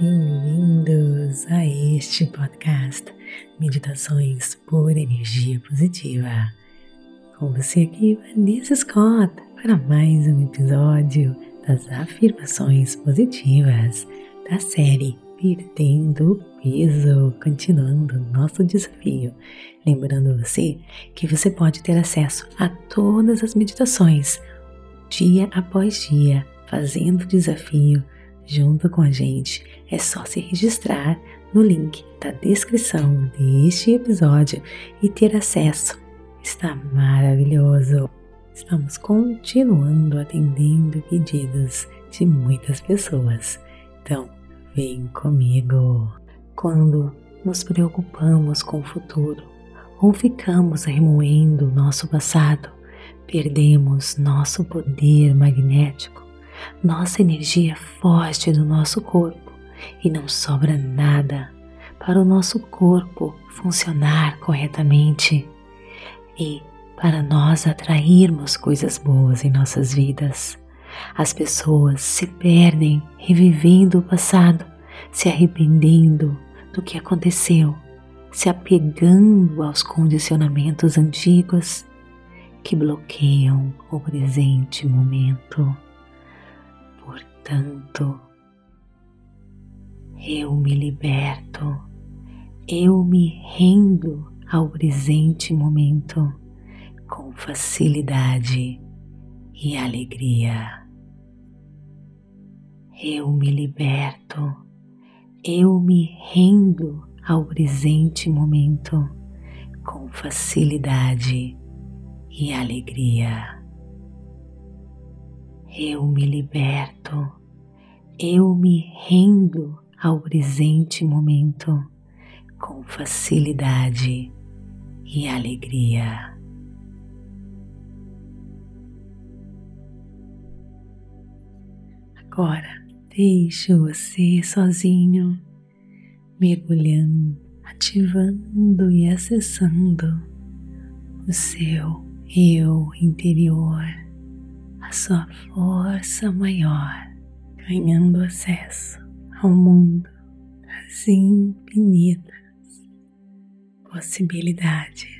Bem-vindos a este podcast Meditações por Energia Positiva. Com você aqui, Vanessa Scott, para mais um episódio das afirmações positivas da série Perdendo Peso, continuando nosso desafio. Lembrando você que você pode ter acesso a todas as meditações, dia após dia, fazendo o desafio junto com a gente, é só se registrar no link da descrição deste episódio e ter acesso. Está maravilhoso! Estamos continuando atendendo pedidos de muitas pessoas. Então, vem comigo. Quando nos preocupamos com o futuro ou ficamos remoendo o nosso passado, perdemos nosso poder magnético nossa energia foge do nosso corpo e não sobra nada para o nosso corpo funcionar corretamente e para nós atrairmos coisas boas em nossas vidas. As pessoas se perdem revivendo o passado, se arrependendo do que aconteceu, se apegando aos condicionamentos antigos que bloqueiam o presente momento. Portanto, eu me liberto, eu me rendo ao presente momento com facilidade e alegria. Eu me liberto, eu me rendo ao presente momento com facilidade e alegria. Eu me liberto, eu me rendo ao presente momento com facilidade e alegria. Agora deixe você sozinho, mergulhando, ativando e acessando o seu eu interior a sua força maior, ganhando acesso ao mundo das infinitas possibilidades.